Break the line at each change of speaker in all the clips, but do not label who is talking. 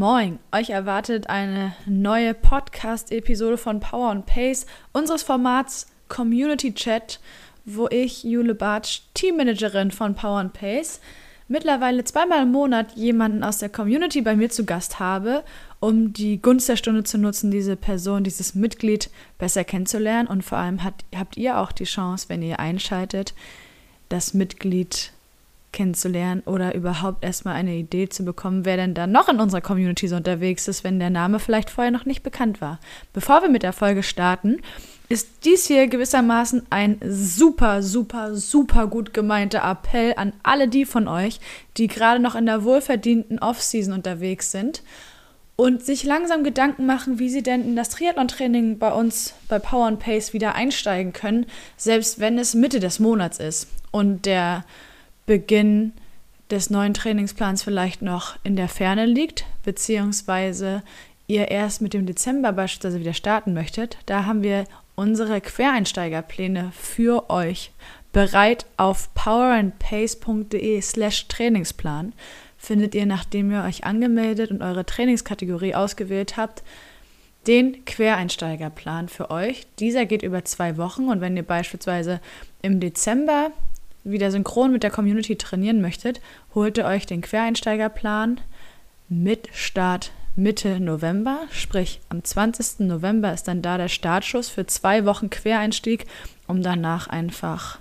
moin! Euch erwartet eine neue Podcast-Episode von Power and Pace, unseres Formats Community Chat, wo ich, Jule Bartsch, Teammanagerin von Power and Pace, mittlerweile zweimal im Monat jemanden aus der Community bei mir zu Gast habe, um die Gunst der Stunde zu nutzen, diese Person, dieses Mitglied besser kennenzulernen. Und vor allem hat, habt ihr auch die Chance, wenn ihr einschaltet, das Mitglied kennenzulernen oder überhaupt erstmal eine Idee zu bekommen, wer denn da noch in unserer Community so unterwegs ist, wenn der Name vielleicht vorher noch nicht bekannt war. Bevor wir mit der Folge starten, ist dies hier gewissermaßen ein super, super, super gut gemeinter Appell an alle die von euch, die gerade noch in der wohlverdienten Off-Season unterwegs sind und sich langsam Gedanken machen, wie sie denn in das Triathlon-Training bei uns bei Power Pace wieder einsteigen können, selbst wenn es Mitte des Monats ist und der Beginn des neuen Trainingsplans vielleicht noch in der Ferne liegt, beziehungsweise ihr erst mit dem Dezember beispielsweise wieder starten möchtet, da haben wir unsere Quereinsteigerpläne für euch bereit auf powerandpace.de slash Trainingsplan. Findet ihr, nachdem ihr euch angemeldet und eure Trainingskategorie ausgewählt habt, den Quereinsteigerplan für euch. Dieser geht über zwei Wochen und wenn ihr beispielsweise im Dezember wieder synchron mit der Community trainieren möchtet, holt ihr euch den Quereinsteigerplan mit Start Mitte November, sprich am 20. November ist dann da der Startschuss für zwei Wochen Quereinstieg, um danach einfach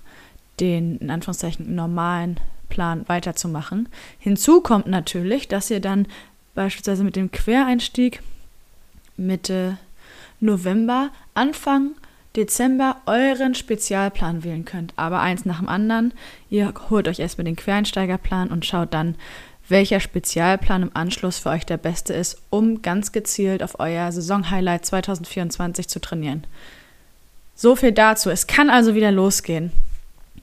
den in Anführungszeichen normalen Plan weiterzumachen. Hinzu kommt natürlich, dass ihr dann beispielsweise mit dem Quereinstieg Mitte November Anfang Dezember euren Spezialplan wählen könnt. Aber eins nach dem anderen. Ihr holt euch erstmal den Quereinsteigerplan und schaut dann, welcher Spezialplan im Anschluss für euch der beste ist, um ganz gezielt auf euer Saisonhighlight 2024 zu trainieren. So viel dazu. Es kann also wieder losgehen.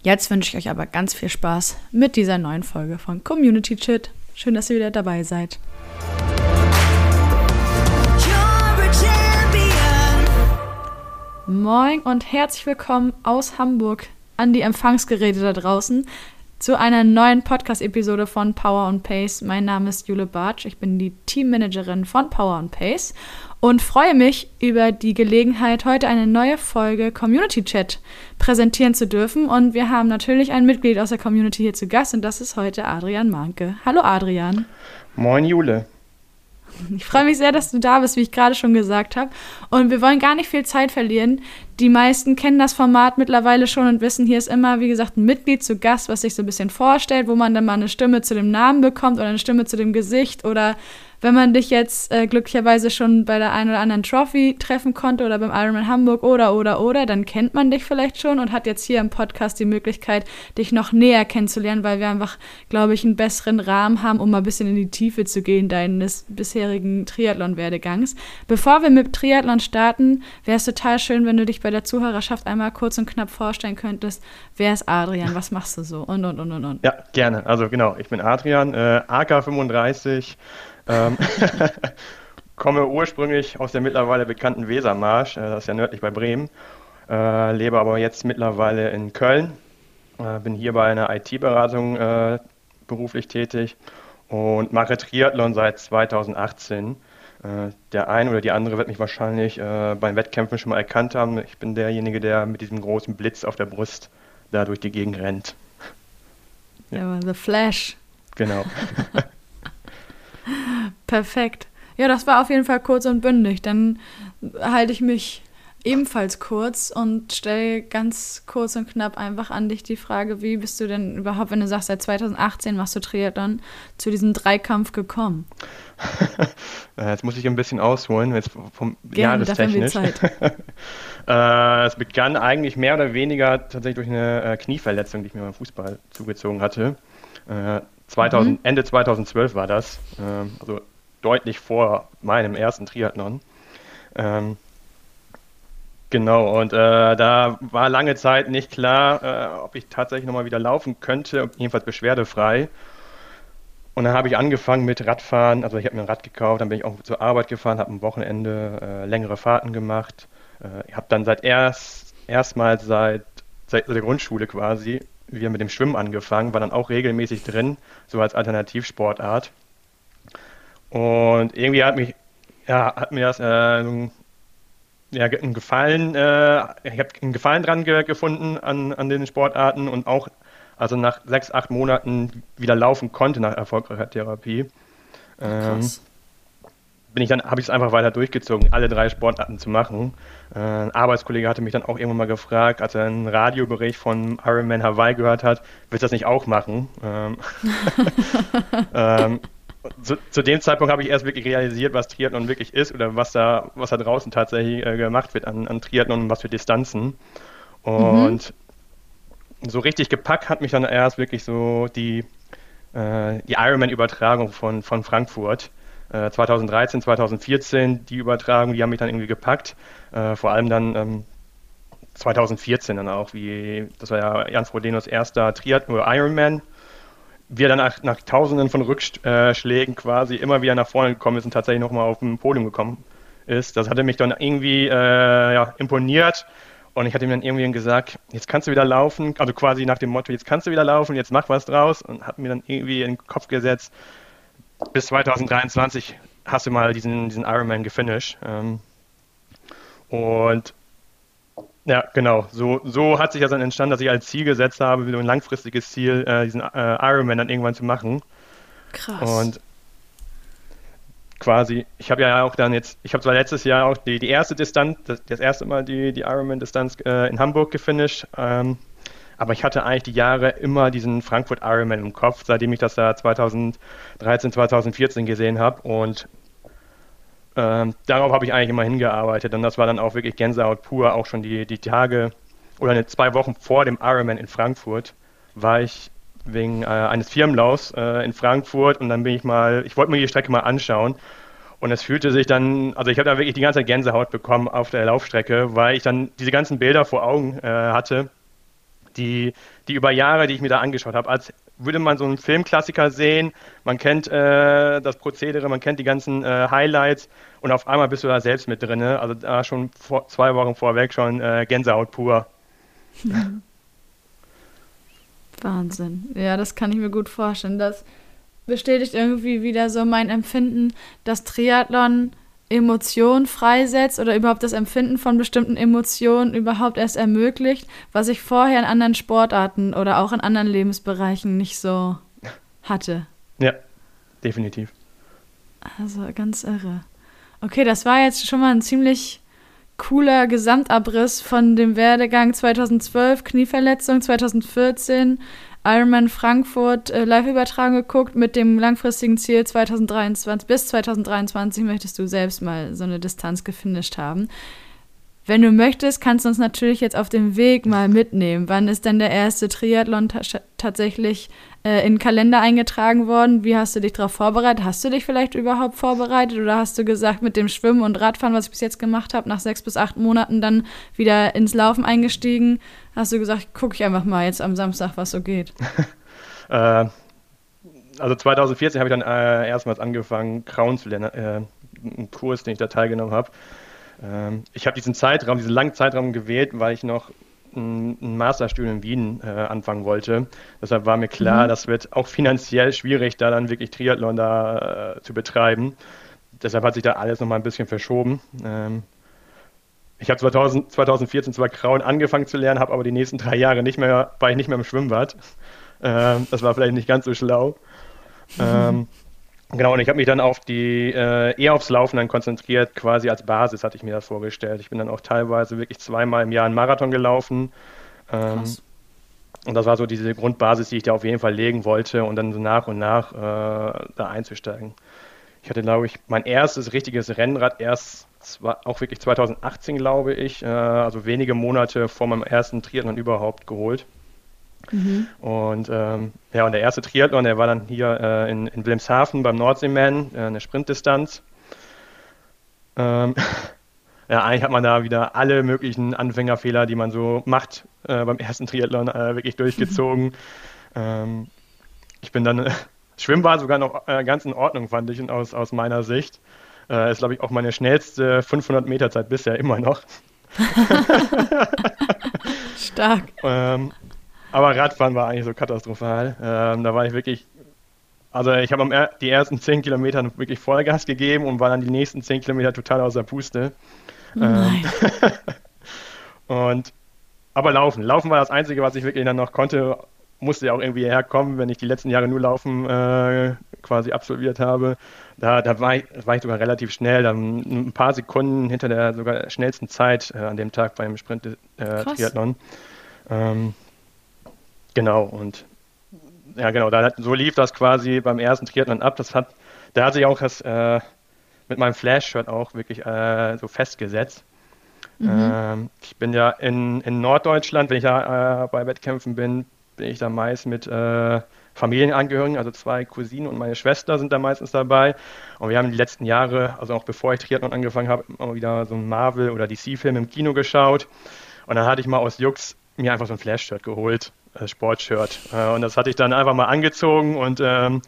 Jetzt wünsche ich euch aber ganz viel Spaß mit dieser neuen Folge von Community Chit. Schön, dass ihr wieder dabei seid. Moin und herzlich willkommen aus Hamburg an die Empfangsgeräte da draußen zu einer neuen Podcast-Episode von Power and Pace. Mein Name ist Jule Bartsch, ich bin die Teammanagerin von Power and Pace und freue mich über die Gelegenheit, heute eine neue Folge Community Chat präsentieren zu dürfen. Und wir haben natürlich ein Mitglied aus der Community hier zu Gast und das ist heute Adrian Manke. Hallo Adrian.
Moin Jule.
Ich freue mich sehr, dass du da bist, wie ich gerade schon gesagt habe. Und wir wollen gar nicht viel Zeit verlieren. Die meisten kennen das Format mittlerweile schon und wissen, hier ist immer, wie gesagt, ein Mitglied zu Gast, was sich so ein bisschen vorstellt, wo man dann mal eine Stimme zu dem Namen bekommt oder eine Stimme zu dem Gesicht oder wenn man dich jetzt äh, glücklicherweise schon bei der einen oder anderen Trophy treffen konnte oder beim Ironman Hamburg oder oder oder, dann kennt man dich vielleicht schon und hat jetzt hier im Podcast die Möglichkeit, dich noch näher kennenzulernen, weil wir einfach, glaube ich, einen besseren Rahmen haben, um mal ein bisschen in die Tiefe zu gehen deines bisherigen Triathlon-Werdegangs. Bevor wir mit Triathlon starten, wäre es total schön, wenn du dich bei der Zuhörerschaft einmal kurz und knapp vorstellen könntest. Wer ist Adrian? Was machst du so? Und und und und und.
Ja, gerne. Also genau, ich bin Adrian, äh, AK35. Ähm, komme ursprünglich aus der mittlerweile bekannten Wesermarsch, äh, das ist ja nördlich bei Bremen, äh, lebe aber jetzt mittlerweile in Köln, äh, bin hier bei einer IT-Beratung äh, beruflich tätig und mache Triathlon seit 2018. Äh, der eine oder die andere wird mich wahrscheinlich äh, beim Wettkämpfen schon mal erkannt haben. Ich bin derjenige, der mit diesem großen Blitz auf der Brust da durch die Gegend rennt.
Ja, ja The Flash.
Genau.
Perfekt. Ja, das war auf jeden Fall kurz und bündig. Dann halte ich mich ebenfalls kurz und stelle ganz kurz und knapp einfach an dich die Frage, wie bist du denn überhaupt, wenn du sagst, seit 2018 machst du Triathlon, zu diesem Dreikampf gekommen?
Jetzt muss ich ein bisschen ausholen, jetzt vom
Gerne, Jahrestechnisch.
äh, es begann eigentlich mehr oder weniger tatsächlich durch eine äh, Knieverletzung, die ich mir beim Fußball zugezogen hatte. Äh, 2000, mhm. Ende 2012 war das, ähm, also deutlich vor meinem ersten Triathlon. Ähm, genau, und äh, da war lange Zeit nicht klar, äh, ob ich tatsächlich nochmal wieder laufen könnte, jedenfalls beschwerdefrei. Und dann habe ich angefangen mit Radfahren, also ich habe mir ein Rad gekauft, dann bin ich auch zur Arbeit gefahren, habe am Wochenende äh, längere Fahrten gemacht. Äh, ich habe dann seit erst erstmals seit, seit der Grundschule quasi wir mit dem Schwimmen angefangen, war dann auch regelmäßig drin, so als Alternativsportart. Und irgendwie hat mich, ja, hat mir das äh, ja, einen Gefallen, äh, ich habe einen Gefallen dran ge gefunden an, an den Sportarten und auch also nach sechs, acht Monaten wieder laufen konnte nach erfolgreicher Therapie. Ähm, bin ich dann, habe ich es einfach weiter durchgezogen, alle drei Sportarten zu machen. Äh, ein Arbeitskollege hatte mich dann auch irgendwann mal gefragt, als er einen Radiobericht von Ironman Hawaii gehört hat, willst du das nicht auch machen? Ähm, ähm, zu, zu, dem Zeitpunkt habe ich erst wirklich realisiert, was Triathlon wirklich ist oder was da, was da draußen tatsächlich äh, gemacht wird an, an Triathlon und was für Distanzen. Und mhm. so richtig gepackt hat mich dann erst wirklich so die, äh, die Ironman-Übertragung von, von Frankfurt. 2013, äh, 2014, die Übertragung, die haben mich dann irgendwie gepackt. Äh, vor allem dann ähm, 2014 dann auch, wie, das war ja Jan Frodenos erster Triathlon Ironman wie er dann nach, nach tausenden von Rückschlägen quasi immer wieder nach vorne gekommen ist und tatsächlich nochmal auf dem Podium gekommen ist. Das hatte mich dann irgendwie äh, ja, imponiert. Und ich hatte ihm dann irgendwie gesagt, jetzt kannst du wieder laufen, also quasi nach dem Motto, jetzt kannst du wieder laufen, jetzt mach was draus. Und hat mir dann irgendwie in den Kopf gesetzt, bis 2023 hast du mal diesen, diesen Ironman gefinisht. Ähm, und ja, genau. So, so hat sich das dann entstanden, dass ich als Ziel gesetzt habe, so ein langfristiges Ziel, äh, diesen äh, Ironman dann irgendwann zu machen. Krass. Und quasi, ich habe ja auch dann jetzt, ich habe zwar letztes Jahr auch die, die erste Distanz, das, das erste Mal die, die Ironman-Distanz äh, in Hamburg gefinisht, ähm, aber ich hatte eigentlich die Jahre immer diesen Frankfurt Ironman im Kopf, seitdem ich das da 2013, 2014 gesehen habe und ähm, darauf habe ich eigentlich immer hingearbeitet. Und das war dann auch wirklich Gänsehaut pur, auch schon die, die Tage oder eine, zwei Wochen vor dem Ironman in Frankfurt war ich wegen äh, eines Firmenlaufs äh, in Frankfurt. Und dann bin ich mal, ich wollte mir die Strecke mal anschauen. Und es fühlte sich dann, also ich habe da wirklich die ganze Gänsehaut bekommen auf der Laufstrecke, weil ich dann diese ganzen Bilder vor Augen äh, hatte, die, die über Jahre, die ich mir da angeschaut habe, als würde man so einen Filmklassiker sehen, man kennt äh, das Prozedere, man kennt die ganzen äh, Highlights und auf einmal bist du da selbst mit drin. Also da schon vor, zwei Wochen vorweg schon äh, Gänsehaut pur.
Wahnsinn. Ja, das kann ich mir gut vorstellen. Das bestätigt irgendwie wieder so mein Empfinden, dass Triathlon Emotionen freisetzt oder überhaupt das Empfinden von bestimmten Emotionen überhaupt erst ermöglicht, was ich vorher in anderen Sportarten oder auch in anderen Lebensbereichen nicht so hatte.
Ja, definitiv.
Also ganz irre. Okay, das war jetzt schon mal ein ziemlich cooler Gesamtabriss von dem Werdegang 2012, Knieverletzung, 2014 Ironman Frankfurt äh, Live-Übertragung geguckt mit dem langfristigen Ziel 2023. Bis 2023 möchtest du selbst mal so eine Distanz gefinisht haben. Wenn du möchtest, kannst du uns natürlich jetzt auf dem Weg mal mitnehmen. Wann ist denn der erste Triathlon tatsächlich äh, in den Kalender eingetragen worden? Wie hast du dich darauf vorbereitet? Hast du dich vielleicht überhaupt vorbereitet oder hast du gesagt, mit dem Schwimmen und Radfahren, was ich bis jetzt gemacht habe, nach sechs bis acht Monaten dann wieder ins Laufen eingestiegen? Hast du gesagt, gucke ich einfach mal jetzt am Samstag, was so geht?
äh, also 2014 habe ich dann äh, erstmals angefangen, Krauen zu lernen, äh, einen Kurs, den ich da teilgenommen habe. Ähm, ich habe diesen Zeitraum, diesen langen Zeitraum gewählt, weil ich noch ein, Masterstudium in Wien äh, anfangen wollte. Deshalb war mir klar, mhm. das wird auch finanziell schwierig, da dann wirklich Triathlon da äh, zu betreiben. Deshalb hat sich da alles nochmal ein bisschen verschoben. Ähm, ich habe 2014 zwar Krauen angefangen zu lernen, habe aber die nächsten drei Jahre nicht mehr, war ich nicht mehr im Schwimmbad. Ähm, das war vielleicht nicht ganz so schlau. Ähm, Genau, und ich habe mich dann auf die, äh, eher aufs Laufen dann konzentriert, quasi als Basis hatte ich mir das vorgestellt. Ich bin dann auch teilweise wirklich zweimal im Jahr einen Marathon gelaufen. Ähm, und das war so diese Grundbasis, die ich da auf jeden Fall legen wollte und dann so nach und nach äh, da einzusteigen. Ich hatte, glaube ich, mein erstes richtiges Rennrad erst auch wirklich 2018, glaube ich, äh, also wenige Monate vor meinem ersten Triathlon überhaupt geholt. Mhm. Und ähm, ja, und der erste Triathlon, der war dann hier äh, in, in Wilhelmshaven beim Nordseeman, äh, eine Sprintdistanz. Ähm, ja, eigentlich hat man da wieder alle möglichen Anfängerfehler, die man so macht, äh, beim ersten Triathlon äh, wirklich durchgezogen. ähm, ich bin dann, Schwimmen war sogar noch äh, ganz in Ordnung, fand ich, aus, aus meiner Sicht. Äh, ist, glaube ich, auch meine schnellste 500 Meter Zeit bisher immer noch.
Stark.
Ähm, aber Radfahren war eigentlich so katastrophal. Ähm, da war ich wirklich Also ich habe die ersten 10 Kilometer wirklich Vollgas gegeben und war dann die nächsten 10 Kilometer total außer Puste. Ähm, und aber laufen. Laufen war das Einzige, was ich wirklich dann noch konnte. Musste ja auch irgendwie herkommen, wenn ich die letzten Jahre nur Laufen äh, quasi absolviert habe. Da, da war, ich, war ich sogar relativ schnell, dann ein paar Sekunden hinter der sogar schnellsten Zeit äh, an dem Tag beim Sprint-Triathlon. Äh, ähm, genau, und ja genau, da, so lief das quasi beim ersten Triathlon ab. Das hat, da hat sich auch das äh, mit meinem Flash-Shirt auch wirklich äh, so festgesetzt. Mhm. Ähm, ich bin ja in, in Norddeutschland, wenn ich da äh, bei Wettkämpfen bin, bin ich da meist mit äh, Familienangehörigen, also zwei Cousinen und meine Schwester sind da meistens dabei. Und wir haben die letzten Jahre, also auch bevor ich Triathlon angefangen habe, immer wieder so einen Marvel- oder DC-Film im Kino geschaut. Und dann hatte ich mal aus Jux mir einfach so ein Flash-Shirt geholt, Sportshirt. Äh, und das hatte ich dann einfach mal angezogen und ähm,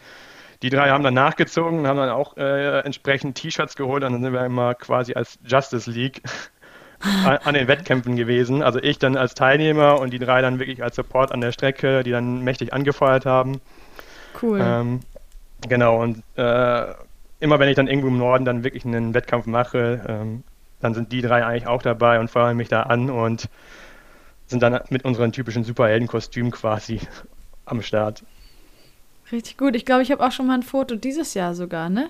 die drei haben dann nachgezogen und haben dann auch äh, entsprechend T-Shirts geholt und dann sind wir immer quasi als Justice League an, an, den Wettkämpfen gewesen. Also ich dann als Teilnehmer und die drei dann wirklich als Support an der Strecke, die dann mächtig angefeuert haben.
Cool.
Ähm, genau, und äh, immer wenn ich dann irgendwo im Norden dann wirklich einen Wettkampf mache, ähm, dann sind die drei eigentlich auch dabei und feuern mich da an und sind dann mit unseren typischen Superheldenkostümen quasi am Start.
Richtig gut. Ich glaube, ich habe auch schon mal ein Foto dieses Jahr sogar, ne?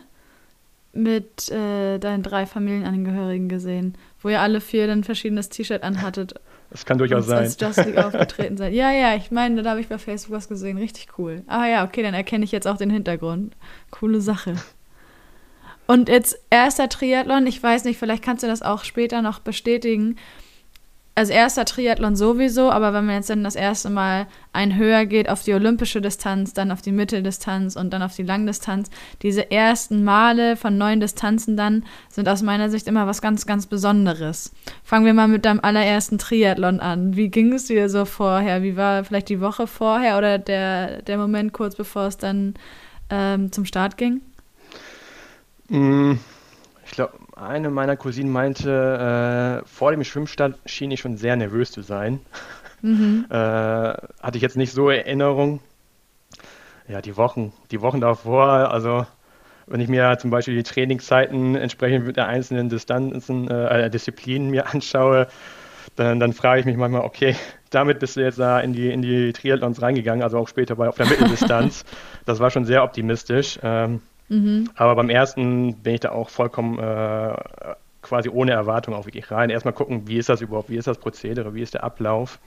Mit äh, deinen drei Familienangehörigen gesehen, wo ihr alle vier ein verschiedenes T-Shirt anhattet.
Das kann durchaus sein.
Als Just League aufgetreten seid. Ja, ja, ich meine, da habe ich bei Facebook was gesehen. Richtig cool. Ah ja, okay, dann erkenne ich jetzt auch den Hintergrund. Coole Sache. Und jetzt erster Triathlon, ich weiß nicht, vielleicht kannst du das auch später noch bestätigen also erster Triathlon sowieso, aber wenn man jetzt dann das erste Mal ein höher geht auf die olympische Distanz, dann auf die Mitteldistanz und dann auf die Langdistanz, diese ersten Male von neuen Distanzen dann sind aus meiner Sicht immer was ganz, ganz Besonderes. Fangen wir mal mit deinem allerersten Triathlon an. Wie ging es dir so vorher? Wie war vielleicht die Woche vorher oder der, der Moment kurz bevor es dann ähm, zum Start ging?
Mm, ich glaube, eine meiner Cousinen meinte, äh, vor dem Schwimmstart schien ich schon sehr nervös zu sein. Mhm. äh, hatte ich jetzt nicht so Erinnerung. Ja, die Wochen, die Wochen davor, also wenn ich mir zum Beispiel die Trainingszeiten entsprechend der einzelnen Distanzen, äh, Disziplinen mir anschaue, dann, dann, frage ich mich manchmal, okay, damit bist du jetzt da in die, in die Triathlons reingegangen, also auch später bei auf der Mitteldistanz. das war schon sehr optimistisch. Ähm, Mhm. Aber beim ersten bin ich da auch vollkommen äh, quasi ohne Erwartung auch wirklich rein. Erstmal gucken, wie ist das überhaupt, wie ist das Prozedere, wie ist der Ablauf.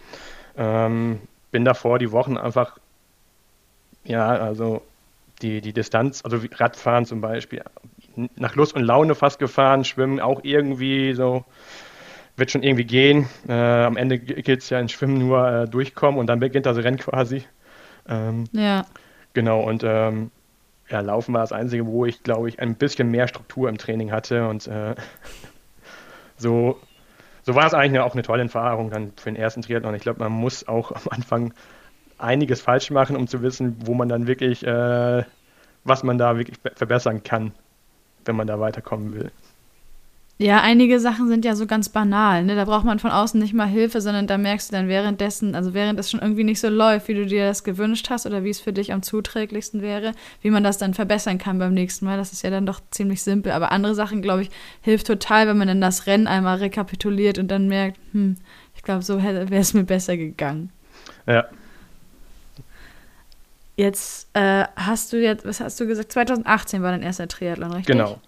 Ähm, bin davor die Wochen einfach, ja, also die, die Distanz, also Radfahren zum Beispiel, nach Lust und Laune fast gefahren, Schwimmen auch irgendwie so, wird schon irgendwie gehen. Äh, am Ende gilt es ja in Schwimmen nur äh, durchkommen und dann beginnt das Rennen quasi. Ähm, ja. Genau, und ähm, ja, Laufen war das Einzige, wo ich, glaube ich, ein bisschen mehr Struktur im Training hatte und äh, so, so war es eigentlich auch eine tolle Erfahrung dann für den ersten Triathlon. Ich glaube, man muss auch am Anfang einiges falsch machen, um zu wissen, wo man dann wirklich, äh, was man da wirklich verbessern kann, wenn man da weiterkommen will.
Ja, einige Sachen sind ja so ganz banal, ne? Da braucht man von außen nicht mal Hilfe, sondern da merkst du dann währenddessen, also während es schon irgendwie nicht so läuft, wie du dir das gewünscht hast oder wie es für dich am zuträglichsten wäre, wie man das dann verbessern kann beim nächsten Mal. Das ist ja dann doch ziemlich simpel. Aber andere Sachen, glaube ich, hilft total, wenn man dann das Rennen einmal rekapituliert und dann merkt, hm, ich glaube, so wäre es mir besser gegangen.
Ja.
Jetzt äh, hast du jetzt, was hast du gesagt? 2018 war dein erster Triathlon, richtig?
Genau.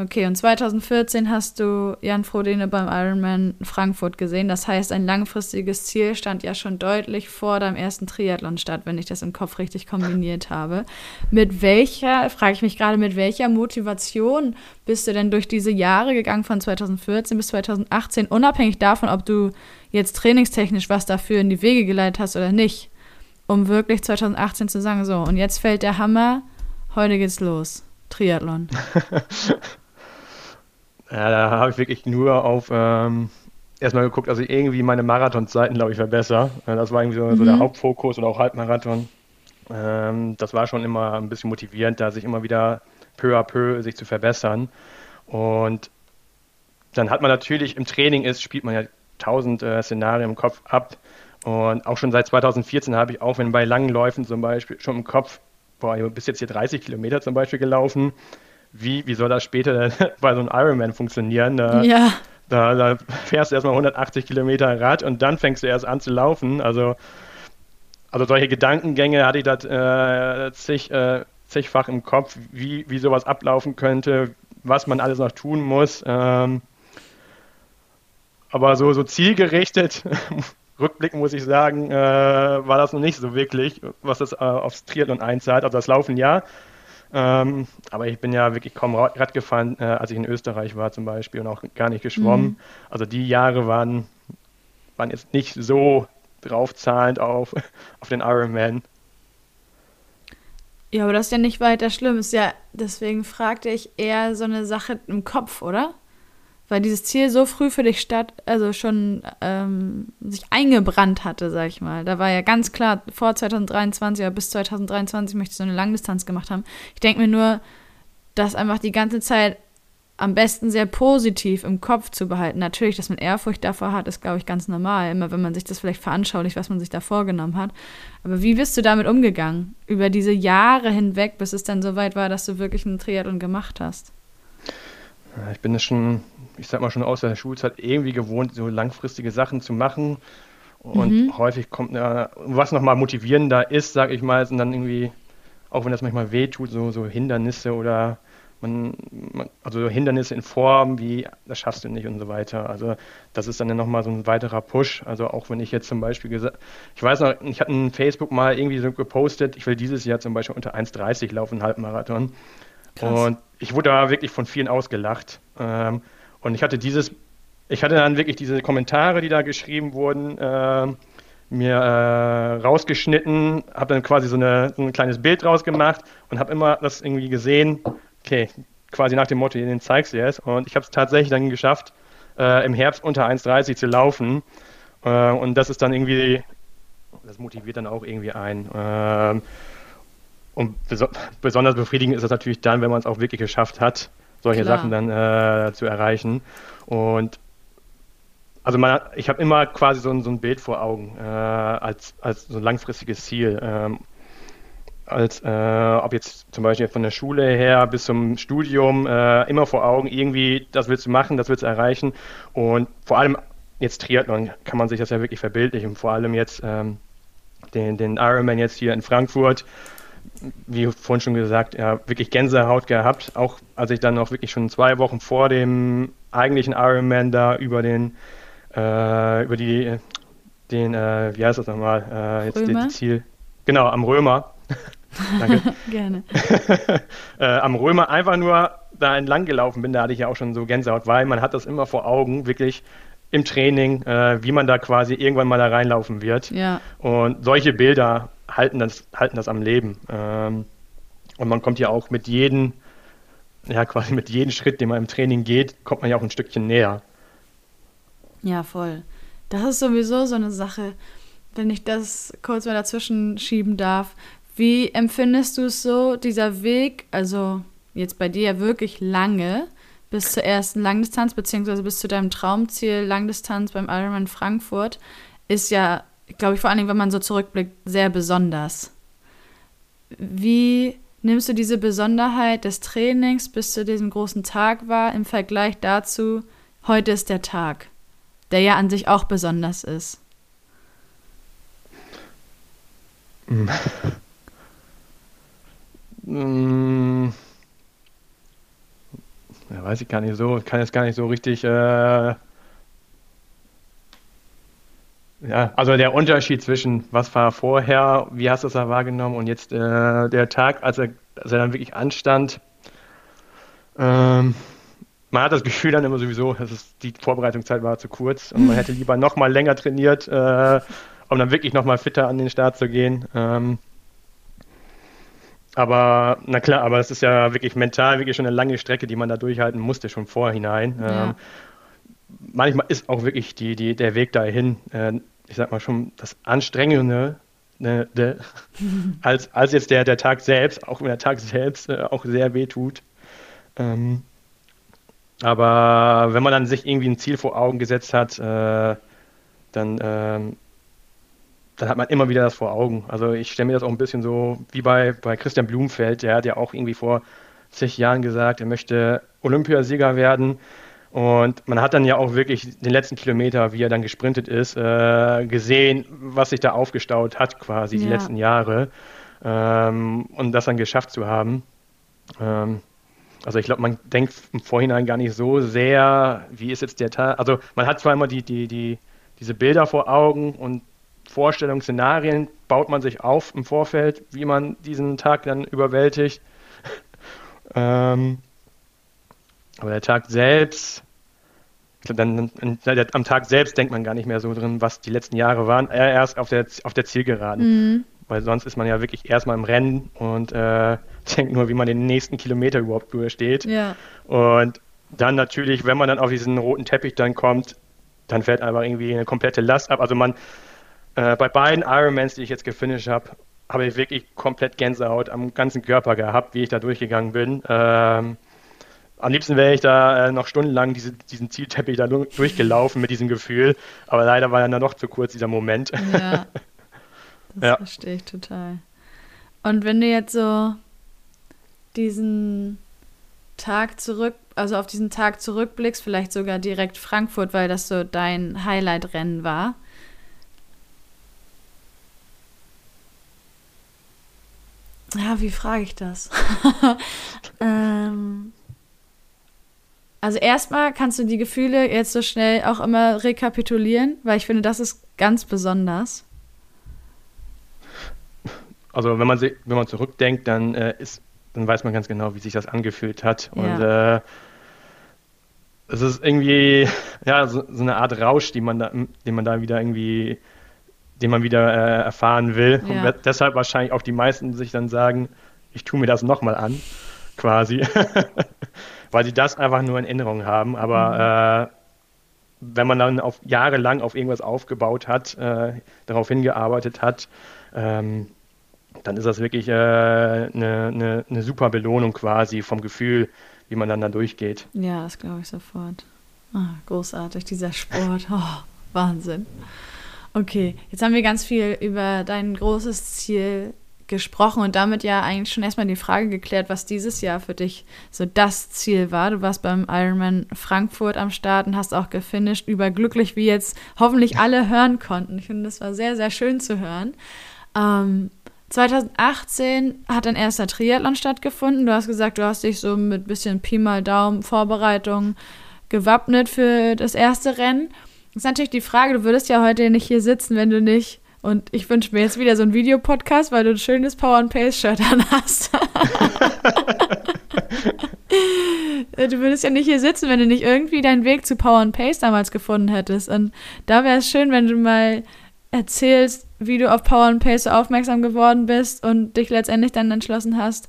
Okay, und 2014 hast du Jan Frodene beim Ironman Frankfurt gesehen. Das heißt, ein langfristiges Ziel stand ja schon deutlich vor deinem ersten Triathlon statt, wenn ich das im Kopf richtig kombiniert habe. Mit welcher, frage ich mich gerade, mit welcher Motivation bist du denn durch diese Jahre gegangen von 2014 bis 2018, unabhängig davon, ob du jetzt trainingstechnisch was dafür in die Wege geleitet hast oder nicht, um wirklich 2018 zu sagen, so, und jetzt fällt der Hammer, heute geht's los. Triathlon.
Ja, da habe ich wirklich nur auf ähm, erstmal geguckt, also irgendwie meine Marathonzeiten, glaube ich, verbessern. Das war irgendwie so, mhm. so, der mhm. Hauptfokus oder auch Halbmarathon. Ähm, das war schon immer ein bisschen motivierend, da sich immer wieder peu à peu sich zu verbessern. Und dann hat man natürlich im Training ist, spielt man ja tausend äh, Szenarien im Kopf ab. Und auch schon seit 2014 habe ich auch, wenn bei langen Läufen zum Beispiel, schon im Kopf, boah, du bist jetzt hier 30 Kilometer zum Beispiel gelaufen. Wie, wie soll das später bei so einem Ironman funktionieren? Da,
ja.
Da, da fährst du erstmal 180 Kilometer Rad und dann fängst du erst an zu laufen. Also, also solche Gedankengänge hatte ich das äh, zig, äh, zigfach im Kopf, wie, wie sowas ablaufen könnte, was man alles noch tun muss. Ähm, aber so, so zielgerichtet, rückblickend muss ich sagen, äh, war das noch nicht so wirklich, was das äh, aufs Triathlon einzahlt. Also das Laufen ja, ähm, aber ich bin ja wirklich kaum Rad gefahren, äh, als ich in Österreich war zum Beispiel und auch gar nicht geschwommen. Mhm. Also die Jahre waren, waren jetzt nicht so draufzahlend auf, auf den Ironman.
Ja, aber das ist ja nicht weiter schlimm. Ist ja, deswegen fragte ich eher so eine Sache im Kopf, oder? Weil dieses Ziel so früh für dich statt, also schon ähm, sich eingebrannt hatte, sag ich mal. Da war ja ganz klar, vor 2023 oder bis 2023 möchte ich so eine Langdistanz gemacht haben. Ich denke mir nur, das einfach die ganze Zeit am besten sehr positiv im Kopf zu behalten. Natürlich, dass man Ehrfurcht davor hat, ist, glaube ich, ganz normal. Immer wenn man sich das vielleicht veranschaulicht, was man sich da vorgenommen hat. Aber wie bist du damit umgegangen? Über diese Jahre hinweg, bis es dann so weit war, dass du wirklich einen Triathlon gemacht hast?
Ich bin es schon ich sag mal schon aus der Schulzeit irgendwie gewohnt, so langfristige Sachen zu machen. Und mhm. häufig kommt, ja, was nochmal motivierender ist, sag ich mal, sind dann irgendwie, auch wenn das manchmal wehtut, so, so Hindernisse oder man, man, also Hindernisse in Form wie, das schaffst du nicht und so weiter. Also das ist dann nochmal so ein weiterer Push. Also auch wenn ich jetzt zum Beispiel gesagt, ich weiß noch, ich hatte in Facebook mal irgendwie so gepostet, ich will dieses Jahr zum Beispiel unter 1,30 laufen, einen Halbmarathon. Krass. Und ich wurde da wirklich von vielen ausgelacht. Ähm, und ich hatte dieses, ich hatte dann wirklich diese Kommentare, die da geschrieben wurden, äh, mir äh, rausgeschnitten, habe dann quasi so, eine, so, ein kleines Bild rausgemacht und habe immer das irgendwie gesehen, okay, quasi nach dem Motto, den zeigst du jetzt. Und ich habe es tatsächlich dann geschafft, äh, im Herbst unter 1,30 zu laufen. Äh, und das ist dann irgendwie, das motiviert dann auch irgendwie ein. Ähm, und beso besonders befriedigend ist es natürlich dann, wenn man es auch wirklich geschafft hat solche Klar. Sachen dann äh, zu erreichen. Und also man, ich habe immer quasi so ein, so ein Bild vor Augen äh, als, als so ein langfristiges Ziel. Ähm, als äh, ob jetzt zum Beispiel von der Schule her bis zum Studium äh, immer vor Augen, irgendwie, das willst du machen, das willst du erreichen. Und vor allem jetzt Triathlon kann man sich das ja wirklich verbildlichen. Vor allem jetzt ähm, den, den Ironman jetzt hier in Frankfurt wie vorhin schon gesagt, ja, wirklich Gänsehaut gehabt. Auch als ich dann noch wirklich schon zwei Wochen vor dem eigentlichen Ironman da über den, äh, über die, den, äh, wie heißt das nochmal, äh, jetzt das Ziel, genau, am Römer. Danke. Gerne. äh, am Römer einfach nur da entlang gelaufen bin, da hatte ich ja auch schon so Gänsehaut, weil man hat das immer vor Augen, wirklich im Training, äh, wie man da quasi irgendwann mal da reinlaufen wird.
Ja.
Und solche Bilder halten das, halten das am Leben. Ähm, und man kommt ja auch mit jedem, ja, quasi mit jedem Schritt, den man im Training geht, kommt man ja auch ein Stückchen näher.
Ja, voll. Das ist sowieso so eine Sache, wenn ich das kurz mal dazwischen schieben darf. Wie empfindest du es so, dieser Weg, also jetzt bei dir ja wirklich lange, bis zur ersten Langdistanz, beziehungsweise bis zu deinem Traumziel Langdistanz beim Ironman Frankfurt, ist ja glaube ich, vor allen Dingen, wenn man so zurückblickt, sehr besonders. Wie nimmst du diese Besonderheit des Trainings bis zu diesem großen Tag wahr im Vergleich dazu, heute ist der Tag, der ja an sich auch besonders ist?
Hm. Ja, weiß ich gar nicht so, kann jetzt gar nicht so richtig äh, ja, also der Unterschied zwischen was war vorher, wie hast du es da wahrgenommen und jetzt äh, der Tag, als er, als er dann wirklich anstand. Ähm, man hat das Gefühl dann immer sowieso, dass es, die Vorbereitungszeit war zu kurz und man hätte lieber noch mal länger trainiert, äh, um dann wirklich noch mal fitter an den Start zu gehen. Ähm, aber na klar, aber es ist ja wirklich mental wirklich schon eine lange Strecke, die man da durchhalten musste schon vorhinein. Ja. Ähm, manchmal ist auch wirklich die, die, der Weg dahin, äh, ich sag mal schon, das Anstrengende, ne, de, als, als jetzt der, der Tag selbst, auch wenn der Tag selbst äh, auch sehr weh tut. Ähm, aber wenn man dann sich irgendwie ein Ziel vor Augen gesetzt hat, äh, dann, ähm, dann hat man immer wieder das vor Augen. Also ich stelle mir das auch ein bisschen so wie bei, bei Christian Blumfeld, der hat ja auch irgendwie vor zig Jahren gesagt, er möchte Olympiasieger werden. Und man hat dann ja auch wirklich den letzten Kilometer, wie er dann gesprintet ist, äh, gesehen, was sich da aufgestaut hat, quasi ja. die letzten Jahre. Ähm, und das dann geschafft zu haben. Ähm, also ich glaube, man denkt im Vorhinein gar nicht so sehr, wie ist jetzt der Tag. Also man hat zwar immer die, die, die, diese Bilder vor Augen und Vorstellungen, Szenarien baut man sich auf im Vorfeld, wie man diesen Tag dann überwältigt. ähm, aber der Tag selbst, dann, am Tag selbst denkt man gar nicht mehr so drin, was die letzten Jahre waren, erst auf der, auf der Zielgeraden. Mhm. Weil sonst ist man ja wirklich erstmal im Rennen und äh, denkt nur, wie man den nächsten Kilometer überhaupt durchsteht. Ja. Und dann natürlich, wenn man dann auf diesen roten Teppich dann kommt, dann fällt einfach irgendwie eine komplette Last ab. Also man, äh, bei beiden Ironmans, die ich jetzt gefinisht habe, habe ich wirklich komplett Gänsehaut am ganzen Körper gehabt, wie ich da durchgegangen bin. Ähm, am liebsten wäre ich da äh, noch stundenlang diese, diesen Zielteppich da durchgelaufen mit diesem Gefühl, aber leider war dann noch zu kurz dieser Moment. Ja,
das ja. verstehe ich total. Und wenn du jetzt so diesen Tag zurück, also auf diesen Tag zurückblickst, vielleicht sogar direkt Frankfurt, weil das so dein Highlight-Rennen war. Ja, wie frage ich das? ähm, also erstmal kannst du die Gefühle jetzt so schnell auch immer rekapitulieren, weil ich finde, das ist ganz besonders.
Also wenn man, wenn man zurückdenkt, dann äh, ist dann weiß man ganz genau, wie sich das angefühlt hat. Ja. Und äh, es ist irgendwie ja so, so, eine Art Rausch, die man da, den man da wieder irgendwie, den man wieder äh, erfahren will. Ja. Und deshalb wahrscheinlich auch die meisten sich dann sagen, ich tue mir das nochmal an, quasi. Weil sie das einfach nur in Erinnerung haben. Aber mhm. äh, wenn man dann auf jahrelang auf irgendwas aufgebaut hat, äh, darauf hingearbeitet hat, ähm, dann ist das wirklich äh, eine, eine, eine super Belohnung quasi vom Gefühl, wie man dann da durchgeht.
Ja, das glaube ich sofort. Ah, großartig, dieser Sport. Oh, Wahnsinn. Okay, jetzt haben wir ganz viel über dein großes Ziel gesprochen und damit ja eigentlich schon erstmal die Frage geklärt, was dieses Jahr für dich so das Ziel war. Du warst beim Ironman Frankfurt am Start und hast auch gefinisht, überglücklich, wie jetzt hoffentlich alle hören konnten. Ich finde, das war sehr, sehr schön zu hören. Ähm, 2018 hat ein erster Triathlon stattgefunden. Du hast gesagt, du hast dich so mit bisschen Pi mal Daumen Vorbereitung gewappnet für das erste Rennen. Das ist natürlich die Frage, du würdest ja heute nicht hier sitzen, wenn du nicht und ich wünsche mir jetzt wieder so einen Videopodcast, weil du ein schönes Power and Pace Shirt an hast. du würdest ja nicht hier sitzen, wenn du nicht irgendwie deinen Weg zu Power and Pace damals gefunden hättest. Und da wäre es schön, wenn du mal erzählst, wie du auf Power and Pace so aufmerksam geworden bist und dich letztendlich dann entschlossen hast,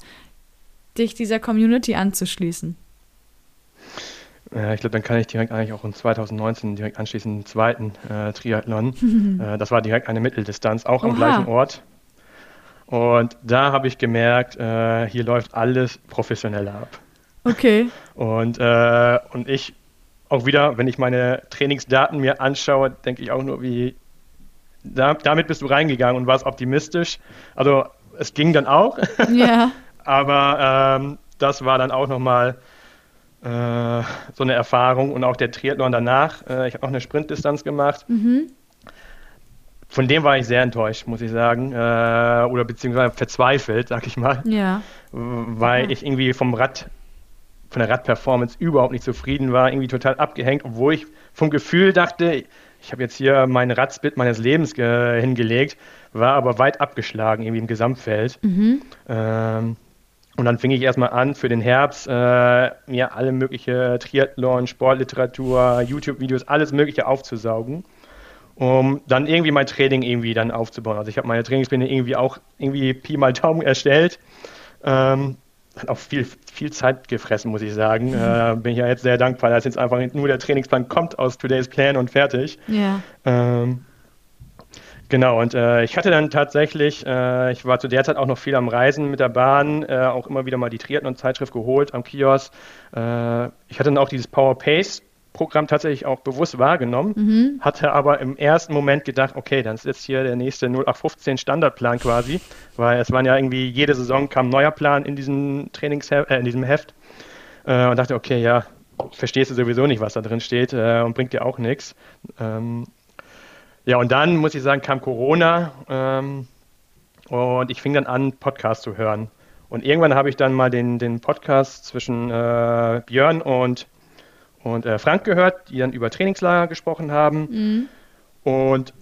dich dieser Community anzuschließen.
Ja, ich glaube, dann kann ich direkt eigentlich auch in 2019 direkt anschließen einen zweiten äh, Triathlon. äh, das war direkt eine Mitteldistanz, auch Oha. am gleichen Ort. Und da habe ich gemerkt, äh, hier läuft alles professioneller ab.
Okay.
Und, äh, und ich auch wieder, wenn ich meine Trainingsdaten mir anschaue, denke ich auch nur, wie da, damit bist du reingegangen und warst optimistisch. Also es ging dann auch. Ja. Aber ähm, das war dann auch nochmal äh, so eine Erfahrung und auch der Triathlon danach. Äh, ich habe auch eine Sprintdistanz gemacht. Mhm. Von dem war ich sehr enttäuscht, muss ich sagen. Äh, oder beziehungsweise verzweifelt, sag ich mal.
Ja.
Weil ja. ich irgendwie vom Rad, von der Radperformance überhaupt nicht zufrieden war, irgendwie total abgehängt, obwohl ich vom Gefühl dachte, ich habe jetzt hier meinen Radsplit meines Lebens hingelegt, war aber weit abgeschlagen irgendwie im Gesamtfeld. Mhm. Ähm, und dann fing ich erstmal an, für den Herbst äh, mir alle mögliche Triathlon, Sportliteratur, YouTube-Videos, alles Mögliche aufzusaugen, um dann irgendwie mein Training irgendwie dann aufzubauen. Also ich habe meine Trainingspläne irgendwie auch irgendwie Pi mal Daumen erstellt. Ähm, hat auch viel, viel Zeit gefressen, muss ich sagen. Mhm. Äh, bin ich ja jetzt sehr dankbar, dass jetzt einfach nur der Trainingsplan kommt aus Today's Plan und fertig.
Ja.
Ähm, genau, und äh, ich hatte dann tatsächlich, äh, ich war zu der Zeit auch noch viel am Reisen mit der Bahn, äh, auch immer wieder mal die Triathlon-Zeitschrift geholt am Kiosk. Äh, ich hatte dann auch dieses Power Pace Programm tatsächlich auch bewusst wahrgenommen, mhm. hatte aber im ersten Moment gedacht, okay, dann ist jetzt hier der nächste 0815 Standardplan quasi, weil es waren ja irgendwie jede Saison kam ein neuer Plan in diesem Trainingsheft, äh, in diesem Heft äh, und dachte, okay, ja, verstehst du sowieso nicht, was da drin steht äh, und bringt dir auch nichts. Ähm, ja, und dann muss ich sagen, kam Corona ähm, und ich fing dann an, Podcast zu hören. Und irgendwann habe ich dann mal den, den Podcast zwischen äh, Björn und, und äh, Frank gehört, die dann über Trainingslager gesprochen haben. Mhm. Und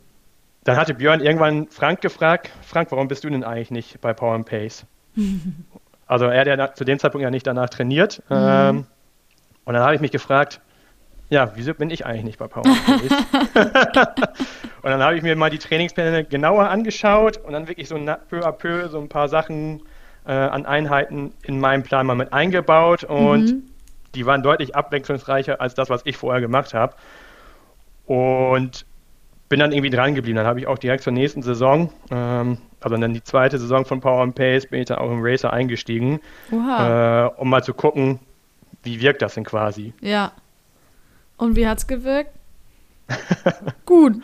dann hatte Björn irgendwann Frank gefragt, Frank, warum bist du denn eigentlich nicht bei Power and Pace? also er hat ja zu dem Zeitpunkt ja nicht danach trainiert. Mhm. Ähm, und dann habe ich mich gefragt, ja, wieso bin ich eigentlich nicht bei Power und dann habe ich mir mal die Trainingspläne genauer angeschaut und dann wirklich so peu à peu so ein paar Sachen äh, an Einheiten in meinen Plan mal mit eingebaut und mhm. die waren deutlich abwechslungsreicher als das, was ich vorher gemacht habe. Und bin dann irgendwie dran geblieben. Dann habe ich auch direkt zur nächsten Saison, ähm, also dann die zweite Saison von Power and Pace, bin ich dann auch im Racer eingestiegen, äh, um mal zu gucken, wie wirkt das denn quasi.
Ja. Und wie hat es gewirkt? Gut.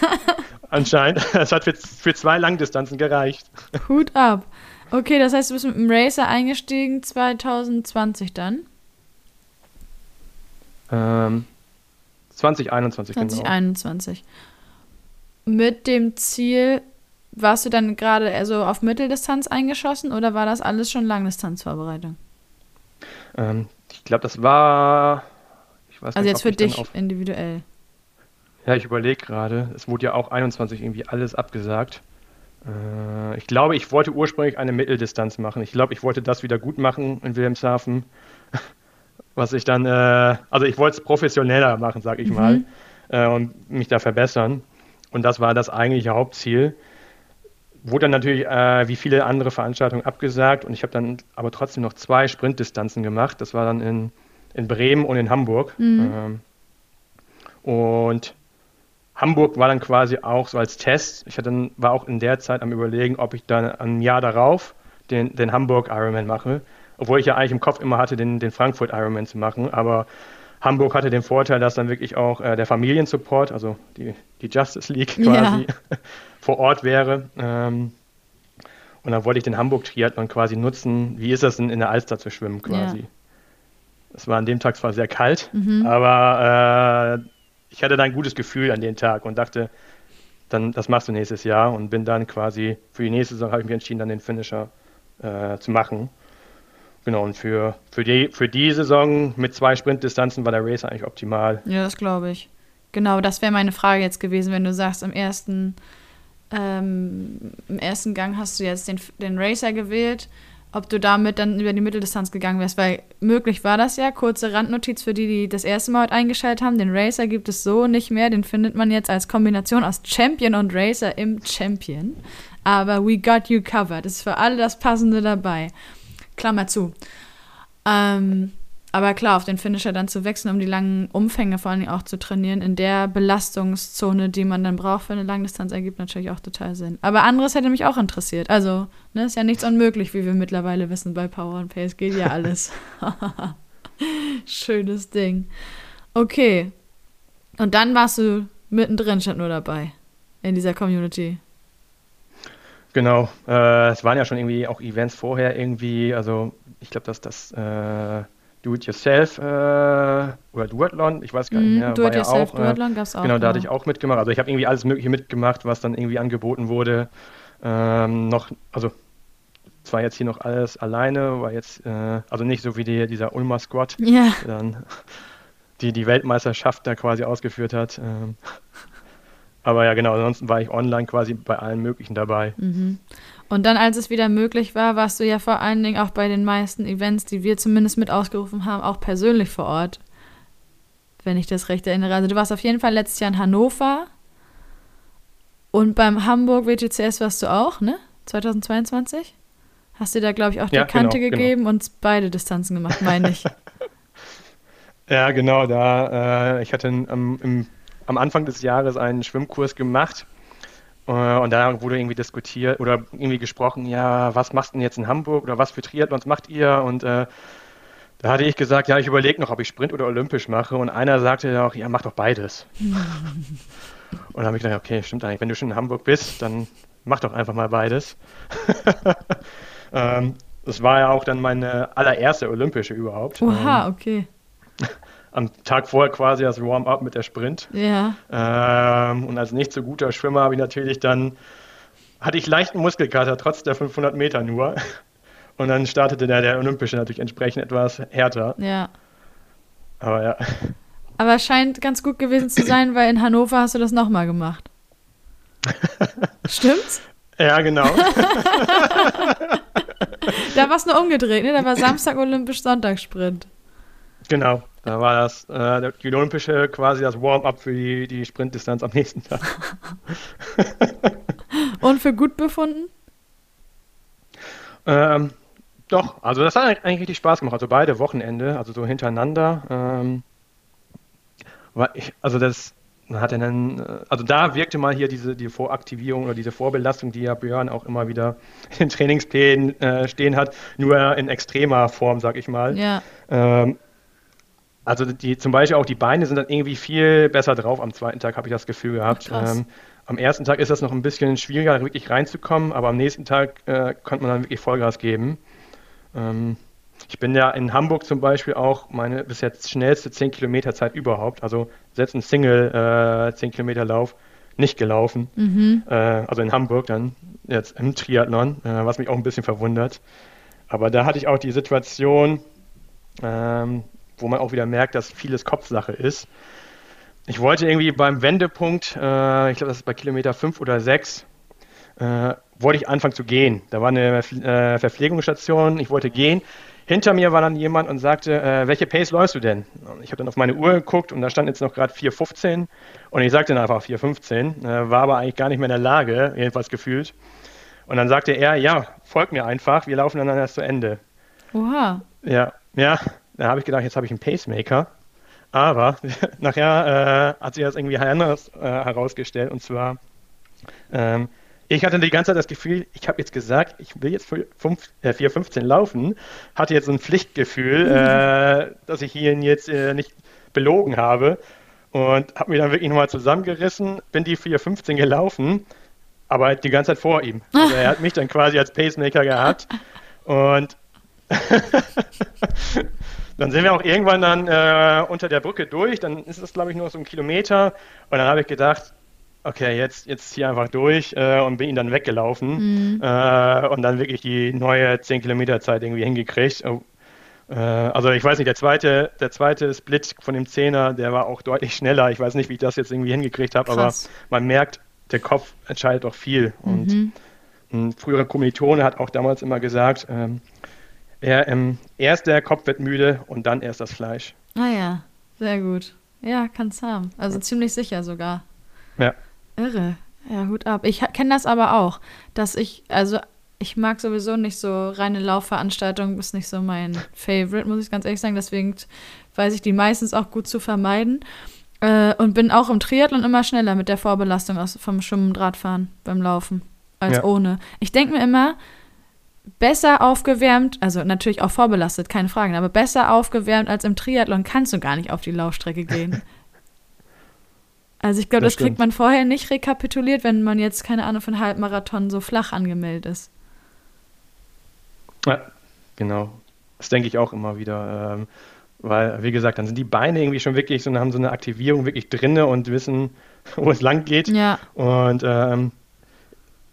Anscheinend. Es hat für, für zwei Langdistanzen gereicht.
Hut ab. Okay, das heißt, du bist mit dem Racer eingestiegen 2020 dann?
Ähm, 2021,
2021. Genau. Mit dem Ziel, warst du dann gerade also auf Mitteldistanz eingeschossen oder war das alles schon Langdistanzvorbereitung?
Ähm, ich glaube, das war.
Also nicht, jetzt für dich auf, individuell.
Ja, ich überlege gerade. Es wurde ja auch 21 irgendwie alles abgesagt. Äh, ich glaube, ich wollte ursprünglich eine Mitteldistanz machen. Ich glaube, ich wollte das wieder gut machen in Wilhelmshaven. Was ich dann, äh, also ich wollte es professioneller machen, sag ich mhm. mal, äh, und mich da verbessern. Und das war das eigentliche Hauptziel. Wurde dann natürlich äh, wie viele andere Veranstaltungen abgesagt und ich habe dann aber trotzdem noch zwei Sprintdistanzen gemacht. Das war dann in, in Bremen und in Hamburg. Mhm. Ähm, und Hamburg war dann quasi auch so als Test. Ich hatte, war auch in der Zeit am Überlegen, ob ich dann ein Jahr darauf den, den Hamburg Ironman mache. Obwohl ich ja eigentlich im Kopf immer hatte, den, den Frankfurt Ironman zu machen. Aber Hamburg hatte den Vorteil, dass dann wirklich auch äh, der Familiensupport, also die, die Justice League quasi, ja. vor Ort wäre. Ähm, und dann wollte ich den Hamburg-Triathlon quasi nutzen. Wie ist das denn in der Alster zu schwimmen quasi? Es ja. war an dem Tag zwar sehr kalt, mhm. aber äh, ich hatte da ein gutes Gefühl an den Tag und dachte, dann das machst du nächstes Jahr und bin dann quasi für die nächste Saison habe ich mich entschieden, dann den Finisher äh, zu machen. Genau, und für, für, die, für die Saison mit zwei Sprintdistanzen war der Racer eigentlich optimal.
Ja, das glaube ich. Genau, das wäre meine Frage jetzt gewesen, wenn du sagst, im ersten, ähm, im ersten Gang hast du jetzt den, den Racer gewählt ob du damit dann über die Mitteldistanz gegangen wärst, weil möglich war das ja. Kurze Randnotiz für die, die das erste Mal heute eingeschaltet haben. Den Racer gibt es so nicht mehr. Den findet man jetzt als Kombination aus Champion und Racer im Champion. Aber we got you covered. Ist für alle das Passende dabei. Klammer zu. Ähm, aber klar, auf den Finisher dann zu wechseln, um die langen Umfänge vor allem auch zu trainieren, in der Belastungszone, die man dann braucht für eine Langdistanz, ergibt natürlich auch total Sinn. Aber anderes hätte mich auch interessiert. Also, ne, ist ja nichts unmöglich, wie wir mittlerweile wissen bei Power and Pace. Geht ja alles. Schönes Ding. Okay. Und dann warst du mittendrin, statt nur dabei. In dieser Community.
Genau. Äh, es waren ja schon irgendwie auch Events vorher irgendwie. Also, ich glaube, dass das. Äh Do-It-Yourself äh, oder Duathlon, ich weiß gar nicht mhm, mehr.
Do-It-Yourself, äh, Duathlon gab es auch.
Genau, da hatte ich auch mitgemacht. Also ich habe irgendwie alles Mögliche mitgemacht, was dann irgendwie angeboten wurde. Ähm, noch, also zwar jetzt hier noch alles alleine, war jetzt, äh, also nicht so wie die, dieser Ulmer Squad,
yeah.
dann die die Weltmeisterschaft da quasi ausgeführt hat. Ähm, aber ja, genau, ansonsten war ich online quasi bei allen möglichen dabei.
Mhm. Und dann, als es wieder möglich war, warst du ja vor allen Dingen auch bei den meisten Events, die wir zumindest mit ausgerufen haben, auch persönlich vor Ort. Wenn ich das recht erinnere. Also du warst auf jeden Fall letztes Jahr in Hannover. Und beim Hamburg WTCS warst du auch, ne? 2022? Hast du da, glaube ich, auch die ja, Kante genau, genau. gegeben genau. und beide Distanzen gemacht, meine ich.
ja, genau. Da, äh, ich hatte ähm, im, am Anfang des Jahres einen Schwimmkurs gemacht und da wurde irgendwie diskutiert oder irgendwie gesprochen, ja, was machst du denn jetzt in Hamburg oder was für Triathlons macht ihr? Und äh, da Da hatte ich gesagt, ja, ich überlege noch, ob ich Sprint oder Olympisch mache. Und einer sagte ja auch, ja, mach doch beides. und dann habe ich gedacht, okay, stimmt eigentlich, wenn du schon in Hamburg bist, dann mach doch einfach mal beides. ähm, das war ja auch dann meine allererste Olympische überhaupt.
Oha, ähm, okay.
Am Tag vorher quasi das Warm-up mit der Sprint.
Ja.
Ähm, und als nicht so guter Schwimmer habe ich natürlich dann, hatte ich leichten Muskelkater, trotz der 500 Meter nur. Und dann startete der, der Olympische natürlich entsprechend etwas härter.
Ja.
Aber ja.
Aber es scheint ganz gut gewesen zu sein, weil in Hannover hast du das nochmal gemacht. Stimmt's?
Ja, genau.
da war es nur umgedreht, ne? Da war Samstag Olympisch, Sonntag Sprint.
Genau, da war das äh, die Olympische quasi das Warm-up für die, die Sprintdistanz am nächsten Tag.
Und für gut befunden?
Ähm, doch, also das hat eigentlich richtig Spaß gemacht. Also beide Wochenende, also so hintereinander. Ähm, ich, also das hat er dann, äh, also da wirkte mal hier diese die Voraktivierung oder diese Vorbelastung, die ja Björn auch immer wieder in Trainingsplänen äh, stehen hat, nur in extremer Form, sag ich mal.
Ja.
Ähm, also die zum Beispiel auch die Beine sind dann irgendwie viel besser drauf am zweiten Tag, habe ich das Gefühl gehabt.
Ach, ähm,
am ersten Tag ist das noch ein bisschen schwieriger, wirklich reinzukommen, aber am nächsten Tag äh, konnte man dann wirklich Vollgas geben. Ähm, ich bin ja in Hamburg zum Beispiel auch meine bis jetzt schnellste 10 Kilometer Zeit überhaupt, also selbst ein Single äh, 10 Kilometer Lauf nicht gelaufen.
Mhm.
Äh, also in Hamburg dann jetzt im Triathlon, äh, was mich auch ein bisschen verwundert. Aber da hatte ich auch die Situation, ähm, wo man auch wieder merkt, dass vieles Kopfsache ist. Ich wollte irgendwie beim Wendepunkt, äh, ich glaube, das ist bei Kilometer 5 oder 6, äh, wollte ich anfangen zu gehen. Da war eine äh, Verpflegungsstation, ich wollte gehen. Hinter mir war dann jemand und sagte, äh, welche Pace läufst du denn? Und ich habe dann auf meine Uhr geguckt und da stand jetzt noch gerade 4,15 und ich sagte dann einfach 4,15, äh, war aber eigentlich gar nicht mehr in der Lage, jedenfalls gefühlt. Und dann sagte er, ja, folg mir einfach, wir laufen dann erst zu Ende.
Oha.
Ja, ja, da habe ich gedacht, jetzt habe ich einen Pacemaker. Aber nachher äh, hat sich das irgendwie anders äh, herausgestellt und zwar ähm, ich hatte die ganze Zeit das Gefühl, ich habe jetzt gesagt, ich will jetzt für 4,15 äh, laufen, hatte jetzt so ein Pflichtgefühl, äh, dass ich ihn jetzt äh, nicht belogen habe und habe mich dann wirklich nochmal zusammengerissen, bin die 4,15 gelaufen, aber die ganze Zeit vor ihm. Also er hat mich dann quasi als Pacemaker gehabt und dann sind wir auch irgendwann dann äh, unter der Brücke durch, dann ist es glaube ich nur so ein Kilometer und dann habe ich gedacht, okay, jetzt, jetzt hier einfach durch äh, und bin ihn dann weggelaufen mhm. äh, und dann wirklich die neue 10 Kilometer Zeit irgendwie hingekriegt. Oh, äh, also ich weiß nicht, der zweite, der zweite Split von dem Zehner, der war auch deutlich schneller. Ich weiß nicht, wie ich das jetzt irgendwie hingekriegt habe, aber man merkt, der Kopf entscheidet doch viel. Mhm. Und ein früherer Kommilitone hat auch damals immer gesagt, ähm, er, ähm, erst der Kopf wird müde und dann erst das Fleisch.
Ah ja, sehr gut. Ja, kann's haben. Also ziemlich sicher sogar.
Ja.
Irre. Ja, Hut ab. Ich kenne das aber auch, dass ich, also ich mag sowieso nicht so reine Laufveranstaltungen, ist nicht so mein Favorite, muss ich ganz ehrlich sagen. Deswegen weiß ich die meistens auch gut zu vermeiden. Äh, und bin auch im Triathlon immer schneller mit der Vorbelastung aus, vom Schwimmen und Radfahren beim Laufen als ja. ohne. Ich denke mir immer, besser aufgewärmt, also natürlich auch vorbelastet, keine Frage, aber besser aufgewärmt als im Triathlon kannst du gar nicht auf die Laufstrecke gehen. Also ich glaube, das, das kriegt man vorher nicht rekapituliert, wenn man jetzt, keine Ahnung, von Halbmarathon so flach angemeldet ist.
Ja, genau. Das denke ich auch immer wieder. Ähm, weil, wie gesagt, dann sind die Beine irgendwie schon wirklich so, haben so eine Aktivierung wirklich drinne und wissen, wo es lang geht.
Ja.
Und ähm,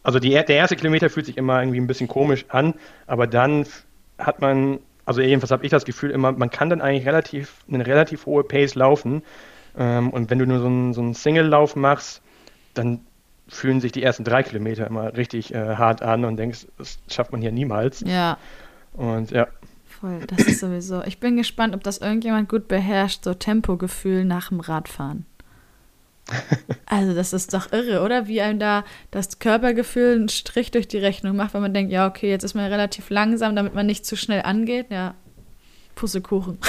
also die, der erste Kilometer fühlt sich immer irgendwie ein bisschen komisch an, aber dann hat man, also jedenfalls habe ich das Gefühl immer, man kann dann eigentlich relativ, eine relativ hohe Pace laufen ähm, und wenn du nur so einen, so einen Single-Lauf machst, dann fühlen sich die ersten drei Kilometer immer richtig äh, hart an und denkst, das schafft man hier niemals.
Ja.
Und ja.
Voll, das ist sowieso. Ich bin gespannt, ob das irgendjemand gut beherrscht, so Tempogefühl nach dem Radfahren. Also, das ist doch irre, oder? Wie einem da das Körpergefühl einen Strich durch die Rechnung macht, wenn man denkt, ja, okay, jetzt ist man relativ langsam, damit man nicht zu schnell angeht. Ja, Pussekuchen.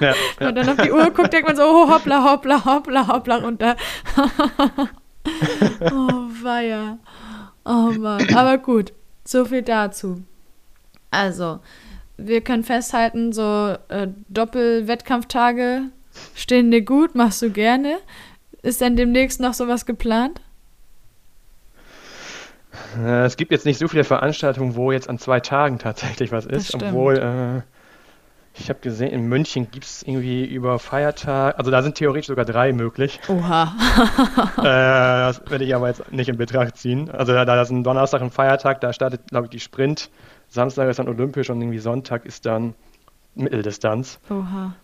Ja, Wenn man dann auf die Uhr guckt, denkt man so, oh, hoppla, hoppla, hoppla, hoppla runter. oh, weia. Oh Mann. Aber gut, so viel dazu. Also, wir können festhalten, so äh, Doppel-Wettkampftage stehen dir gut, machst du gerne. Ist denn demnächst noch sowas geplant?
Äh, es gibt jetzt nicht so viele Veranstaltungen, wo jetzt an zwei Tagen tatsächlich was ist, obwohl äh, ich habe gesehen, in München gibt es irgendwie über Feiertag, also da sind theoretisch sogar drei möglich.
Oha.
äh, das werde ich aber jetzt nicht in Betracht ziehen. Also da, da ist ein Donnerstag ein Feiertag, da startet, glaube ich, die Sprint. Samstag ist dann olympisch und irgendwie Sonntag ist dann Mitteldistanz.
Oha.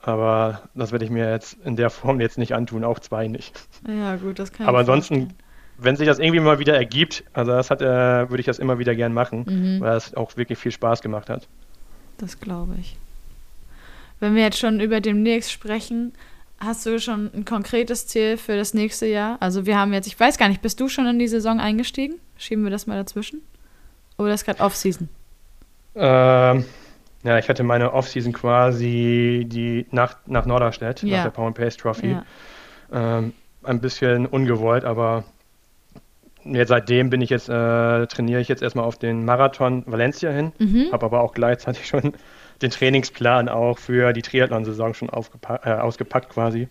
Aber das werde ich mir jetzt in der Form jetzt nicht antun, auch zwei nicht.
Ja, gut, das kann
Aber ansonsten, wenn sich das irgendwie mal wieder ergibt, also das hat, äh, würde ich das immer wieder gern machen, mhm. weil es auch wirklich viel Spaß gemacht hat.
Das glaube ich. Wenn wir jetzt schon über demnächst sprechen, hast du schon ein konkretes Ziel für das nächste Jahr? Also wir haben jetzt, ich weiß gar nicht, bist du schon in die Saison eingestiegen? Schieben wir das mal dazwischen? Oder ist gerade Off-Season?
Ähm, ja, ich hatte meine Off-Season quasi die nach, nach Norderstedt, ja. nach der Power Pace Trophy. Ja. Ähm, ein bisschen ungewollt, aber jetzt seitdem bin ich jetzt, äh, trainiere ich jetzt erstmal auf den Marathon Valencia hin, mhm. habe aber auch gleichzeitig schon den Trainingsplan auch für die Triathlon-Saison schon äh, ausgepackt quasi.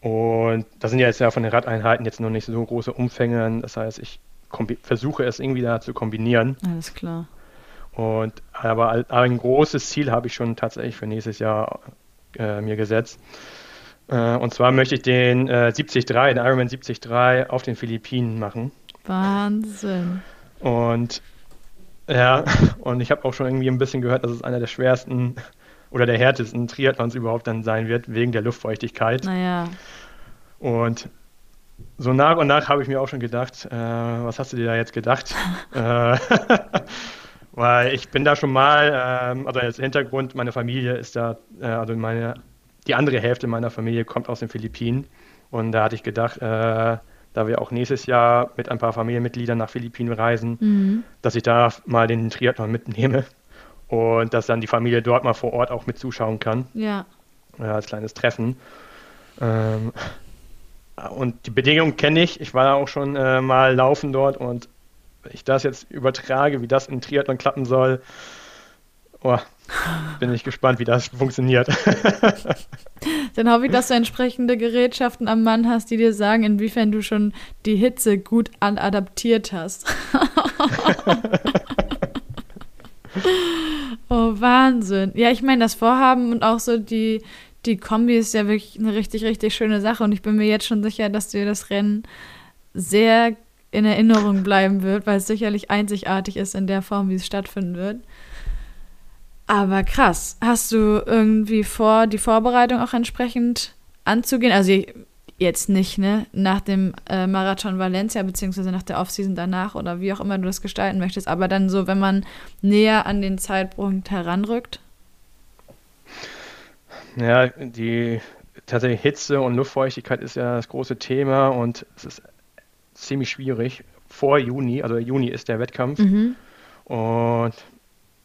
Und das sind ja jetzt ja von den Radeinheiten jetzt noch nicht so große Umfänge. Das heißt, ich versuche es irgendwie da zu kombinieren.
Alles klar.
Und aber ein großes Ziel habe ich schon tatsächlich für nächstes Jahr äh, mir gesetzt. Äh, und zwar möchte ich den äh, 73, den Ironman 73 auf den Philippinen machen.
Wahnsinn.
Und ja, und ich habe auch schon irgendwie ein bisschen gehört, dass es einer der schwersten oder der härtesten Triathlons überhaupt dann sein wird, wegen der Luftfeuchtigkeit.
Naja.
Und so nach und nach habe ich mir auch schon gedacht, äh, was hast du dir da jetzt gedacht? weil ich bin da schon mal, äh, also als Hintergrund, meine Familie ist da, äh, also meine, die andere Hälfte meiner Familie kommt aus den Philippinen. Und da hatte ich gedacht, äh, da wir auch nächstes Jahr mit ein paar Familienmitgliedern nach Philippinen reisen, mhm. dass ich da mal den Triathlon mitnehme und dass dann die Familie dort mal vor Ort auch mit zuschauen kann.
Ja.
ja als kleines Treffen. Ähm, und die Bedingungen kenne ich. Ich war da auch schon äh, mal laufen dort und wenn ich das jetzt übertrage, wie das in Triathlon klappen soll, oh, bin ich gespannt, wie das funktioniert.
Dann hoffe ich, dass du entsprechende Gerätschaften am Mann hast, die dir sagen, inwiefern du schon die Hitze gut adaptiert hast. oh, Wahnsinn. Ja, ich meine, das Vorhaben und auch so die, die Kombi ist ja wirklich eine richtig, richtig schöne Sache. Und ich bin mir jetzt schon sicher, dass dir das Rennen sehr in Erinnerung bleiben wird, weil es sicherlich einzigartig ist in der Form, wie es stattfinden wird. Aber krass, hast du irgendwie vor, die Vorbereitung auch entsprechend anzugehen? Also jetzt nicht, ne? Nach dem äh, Marathon Valencia, beziehungsweise nach der Offseason danach oder wie auch immer du das gestalten möchtest, aber dann so, wenn man näher an den Zeitpunkt heranrückt?
Ja, die tatsächlich Hitze und Luftfeuchtigkeit ist ja das große Thema und es ist ziemlich schwierig vor Juni, also Juni ist der Wettkampf. Mhm. Und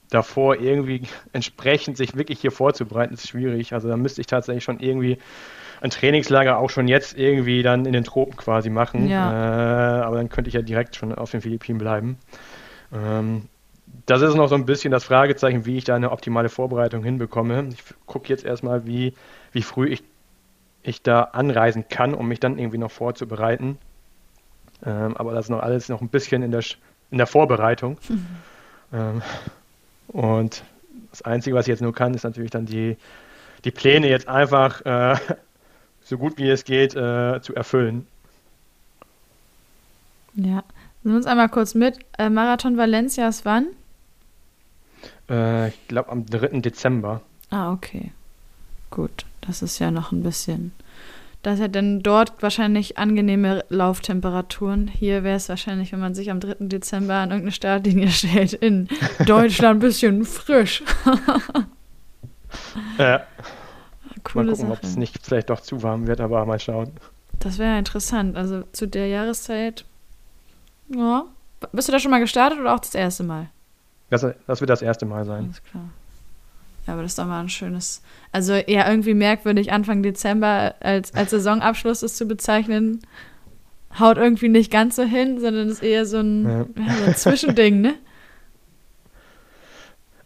davor irgendwie entsprechend sich wirklich hier vorzubereiten, ist schwierig. Also da müsste ich tatsächlich schon irgendwie ein Trainingslager auch schon jetzt irgendwie dann in den Tropen quasi machen. Ja. Äh, aber dann könnte ich ja direkt schon auf den Philippinen bleiben. Ähm, das ist noch so ein bisschen das Fragezeichen, wie ich da eine optimale Vorbereitung hinbekomme. Ich gucke jetzt erstmal, wie, wie früh ich, ich da anreisen kann, um mich dann irgendwie noch vorzubereiten. Ähm, aber das ist noch alles noch ein bisschen in der, in der Vorbereitung. Mhm. Ähm, und das Einzige, was ich jetzt nur kann, ist natürlich dann die, die Pläne jetzt einfach äh, so gut wie es geht äh, zu erfüllen.
Ja, nimm uns einmal kurz mit. Äh, Marathon Valencia ist wann?
Äh, ich glaube am 3. Dezember.
Ah, okay. Gut, das ist ja noch ein bisschen das hat dann dort wahrscheinlich angenehme Lauftemperaturen. Hier wäre es wahrscheinlich, wenn man sich am 3. Dezember an irgendeine Startlinie stellt, in Deutschland ein bisschen frisch.
ja. Coole mal gucken, ob es nicht vielleicht doch zu warm wird, aber mal schauen.
Das wäre interessant. Also zu der Jahreszeit. Ja. Bist du da schon mal gestartet oder auch das erste Mal?
Das, das wird das erste Mal sein.
Alles klar. Ja, aber das ist doch mal ein schönes, also ja, irgendwie merkwürdig, Anfang Dezember als, als Saisonabschluss das zu bezeichnen, haut irgendwie nicht ganz so hin, sondern ist eher so ein, ja. Ja, so ein Zwischending, ne?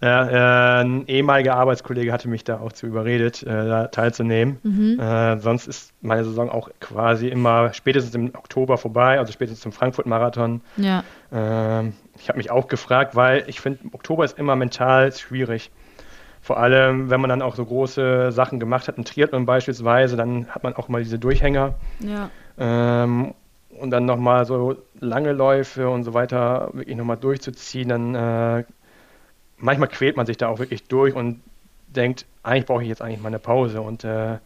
Ja, äh, ein ehemaliger Arbeitskollege hatte mich da auch zu überredet, äh, da teilzunehmen.
Mhm.
Äh, sonst ist meine Saison auch quasi immer spätestens im Oktober vorbei, also spätestens zum Frankfurt-Marathon.
Ja.
Ähm, ich habe mich auch gefragt, weil ich finde, Oktober ist immer mental schwierig. Vor allem, wenn man dann auch so große Sachen gemacht hat, ein Triathlon beispielsweise, dann hat man auch mal diese Durchhänger.
Ja.
Ähm, und dann nochmal so lange Läufe und so weiter wirklich nochmal durchzuziehen, dann äh, manchmal quält man sich da auch wirklich durch und denkt, eigentlich brauche ich jetzt eigentlich mal eine Pause und äh,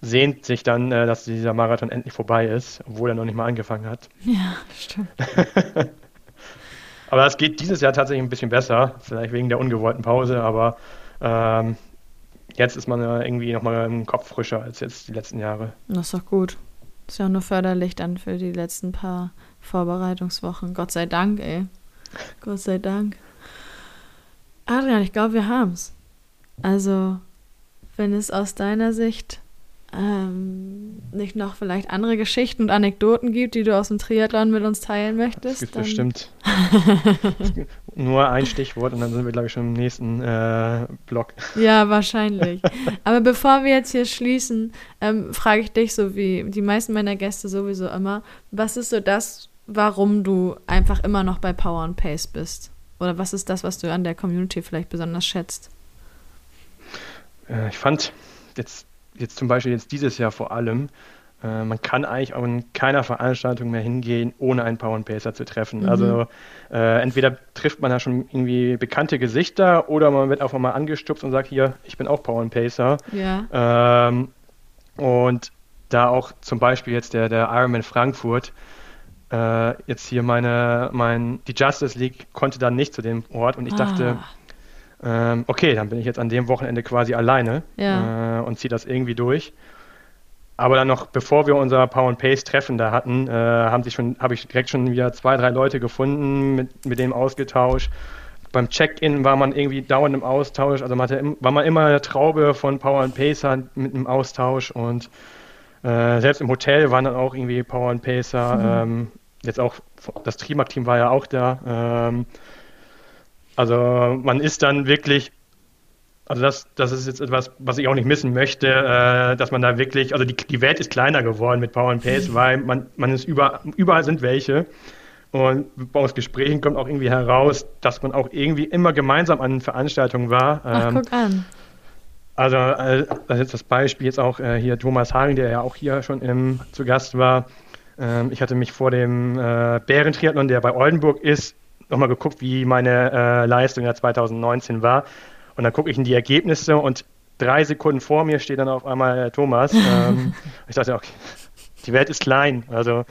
sehnt sich dann, äh, dass dieser Marathon endlich vorbei ist, obwohl er noch nicht mal angefangen hat.
Ja, stimmt.
aber es geht dieses Jahr tatsächlich ein bisschen besser, vielleicht wegen der ungewollten Pause, aber ähm, jetzt ist man irgendwie nochmal im Kopf frischer als jetzt die letzten Jahre.
Das ist doch gut. Ist ja auch nur förderlich dann für die letzten paar Vorbereitungswochen. Gott sei Dank, ey. Gott sei Dank. Adrian, ich glaube, wir haben's. Also, wenn es aus deiner Sicht ähm, nicht noch vielleicht andere Geschichten und Anekdoten gibt, die du aus dem Triathlon mit uns teilen möchtest.
Das gibt bestimmt. Nur ein Stichwort und dann sind wir, glaube ich, schon im nächsten äh, Block.
Ja, wahrscheinlich. Aber bevor wir jetzt hier schließen, ähm, frage ich dich, so wie die meisten meiner Gäste sowieso immer, was ist so das, warum du einfach immer noch bei Power and Pace bist? Oder was ist das, was du an der Community vielleicht besonders schätzt?
Äh, ich fand jetzt jetzt zum Beispiel jetzt dieses Jahr vor allem, äh, man kann eigentlich auch in keiner Veranstaltung mehr hingehen, ohne einen Power Pacer zu treffen. Mhm. Also äh, entweder trifft man da schon irgendwie bekannte Gesichter oder man wird einfach mal angestupst und sagt, hier, ich bin auch Power Pacer.
Ja.
Ähm, und da auch zum Beispiel jetzt der, der Ironman Frankfurt, äh, jetzt hier meine, mein, die Justice League konnte dann nicht zu dem Ort und ich ah. dachte, ähm, okay, dann bin ich jetzt an dem Wochenende quasi alleine
ja.
äh, und ziehe das irgendwie durch. Aber dann noch, bevor wir unser Power and Pace Treffen da hatten, äh, haben sich schon, habe ich direkt schon wieder zwei, drei Leute gefunden, mit, mit dem ausgetauscht. Beim Check-in war man irgendwie dauernd im Austausch, also man hatte, war man immer eine Traube von Power and Pacer mit einem Austausch und äh, selbst im Hotel waren dann auch irgendwie Power and Pacer. Mhm. Ähm, jetzt auch das Trimark-Team war ja auch da. Ähm, also man ist dann wirklich, also das, das ist jetzt etwas, was ich auch nicht missen möchte, äh, dass man da wirklich, also die, die Welt ist kleiner geworden mit Power and Pace, mhm. weil man, man ist über, überall sind welche. Und aus Gesprächen kommt auch irgendwie heraus, dass man auch irgendwie immer gemeinsam an Veranstaltungen war.
Ach, ähm, guck an.
Also, äh, das ist jetzt das Beispiel jetzt auch äh, hier Thomas Haring, der ja auch hier schon im, zu Gast war. Ähm, ich hatte mich vor dem äh, Bärentriathlon, der bei Oldenburg ist, nochmal geguckt, wie meine äh, Leistung ja 2019 war. Und dann gucke ich in die Ergebnisse und drei Sekunden vor mir steht dann auf einmal äh, Thomas. Ähm, ich dachte, okay, die Welt ist klein. Also,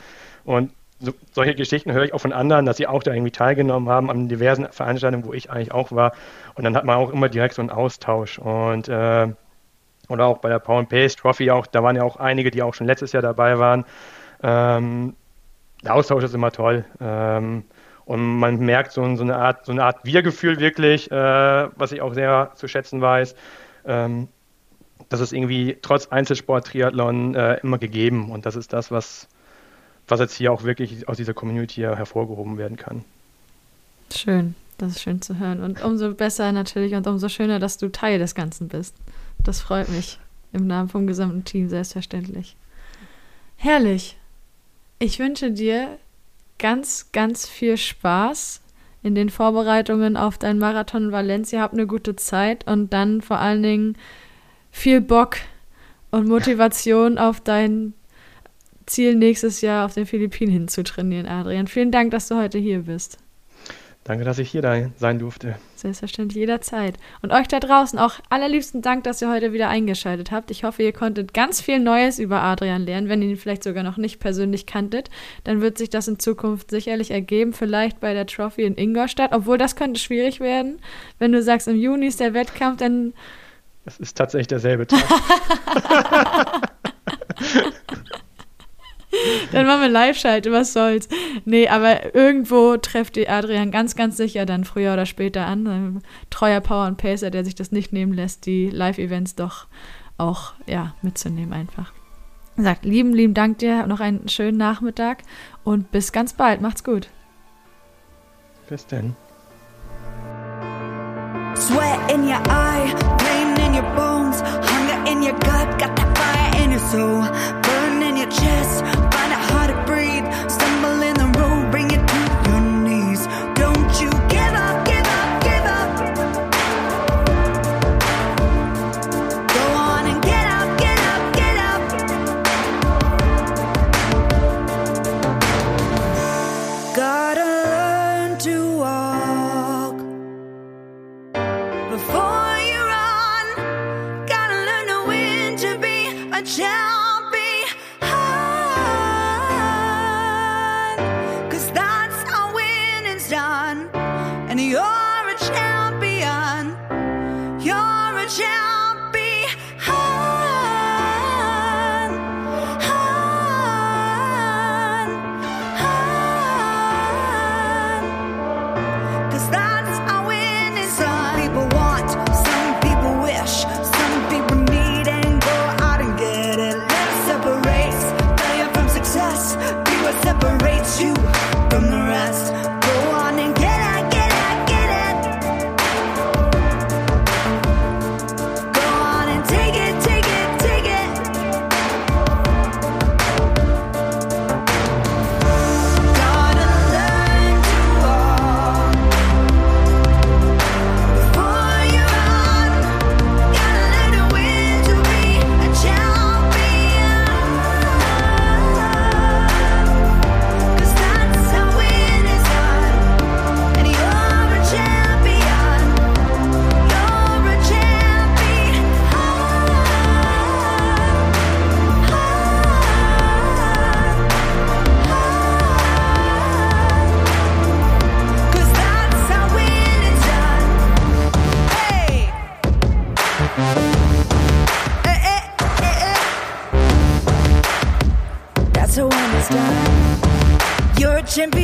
und so, solche Geschichten höre ich auch von anderen, dass sie auch da irgendwie teilgenommen haben an diversen Veranstaltungen, wo ich eigentlich auch war. Und dann hat man auch immer direkt so einen Austausch. Und äh, oder auch bei der Power Pace Trophy auch, da waren ja auch einige, die auch schon letztes Jahr dabei waren. Ähm, der Austausch ist immer toll. Ähm, und man merkt so, so, eine Art, so eine Art Wir-Gefühl wirklich, äh, was ich auch sehr zu schätzen weiß. Ähm, das ist irgendwie trotz Einzelsport-Triathlon äh, immer gegeben. Und das ist das, was, was jetzt hier auch wirklich aus dieser Community hervorgehoben werden kann.
Schön, das ist schön zu hören. Und umso besser natürlich und umso schöner, dass du Teil des Ganzen bist. Das freut mich im Namen vom gesamten Team selbstverständlich. Herrlich. Ich wünsche dir ganz, ganz viel Spaß in den Vorbereitungen auf deinen Marathon in Valencia. Hab eine gute Zeit und dann vor allen Dingen viel Bock und Motivation auf dein Ziel nächstes Jahr auf den Philippinen hinzutrainieren, Adrian. Vielen Dank, dass du heute hier bist.
Danke, dass ich hier sein durfte.
Selbstverständlich jederzeit. Und euch da draußen auch allerliebsten Dank, dass ihr heute wieder eingeschaltet habt. Ich hoffe, ihr konntet ganz viel Neues über Adrian lernen. Wenn ihr ihn vielleicht sogar noch nicht persönlich kanntet, dann wird sich das in Zukunft sicherlich ergeben. Vielleicht bei der Trophy in Ingolstadt. Obwohl das könnte schwierig werden. Wenn du sagst, im Juni ist der Wettkampf, dann.
Es ist tatsächlich derselbe Tag.
dann machen wir Live-Schalte, was soll's. Nee, aber irgendwo trefft ihr Adrian ganz, ganz sicher dann früher oder später an. Ein treuer Power und Pacer, der sich das nicht nehmen lässt, die Live-Events doch auch ja, mitzunehmen einfach. Sagt, lieben, lieben Dank dir, noch einen schönen Nachmittag und bis ganz bald. Macht's gut.
Bis denn.
Sweat in your eye, pain in your bones, hunger in your gut, got that fire in your soul, watch. Champion.